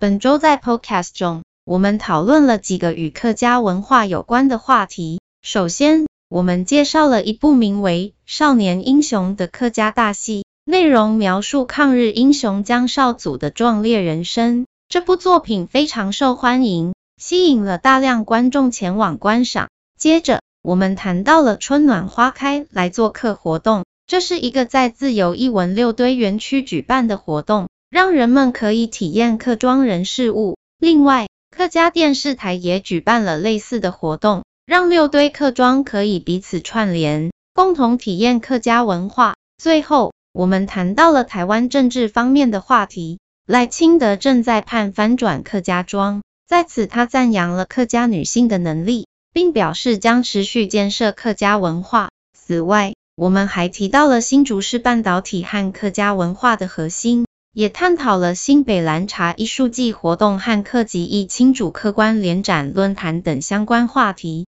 本周在 Podcast 中，我们讨论了几个与客家文化有关的话题。首先，我们介绍了一部名为《少年英雄》的客家大戏，内容描述抗日英雄江少祖的壮烈人生。这部作品非常受欢迎，吸引了大量观众前往观赏。接着，我们谈到了春暖花开来做客活动，这是一个在自由艺文六堆园区举办的活动，让人们可以体验客庄人事物。另外，客家电视台也举办了类似的活动，让六堆客庄可以彼此串联，共同体验客家文化。最后，我们谈到了台湾政治方面的话题。赖清德正在盼翻转客家庄，在此他赞扬了客家女性的能力，并表示将持续建设客家文化。此外，我们还提到了新竹市半导体和客家文化的核心，也探讨了新北兰茶艺术季活动和客籍役亲主客观联展论坛等相关话题。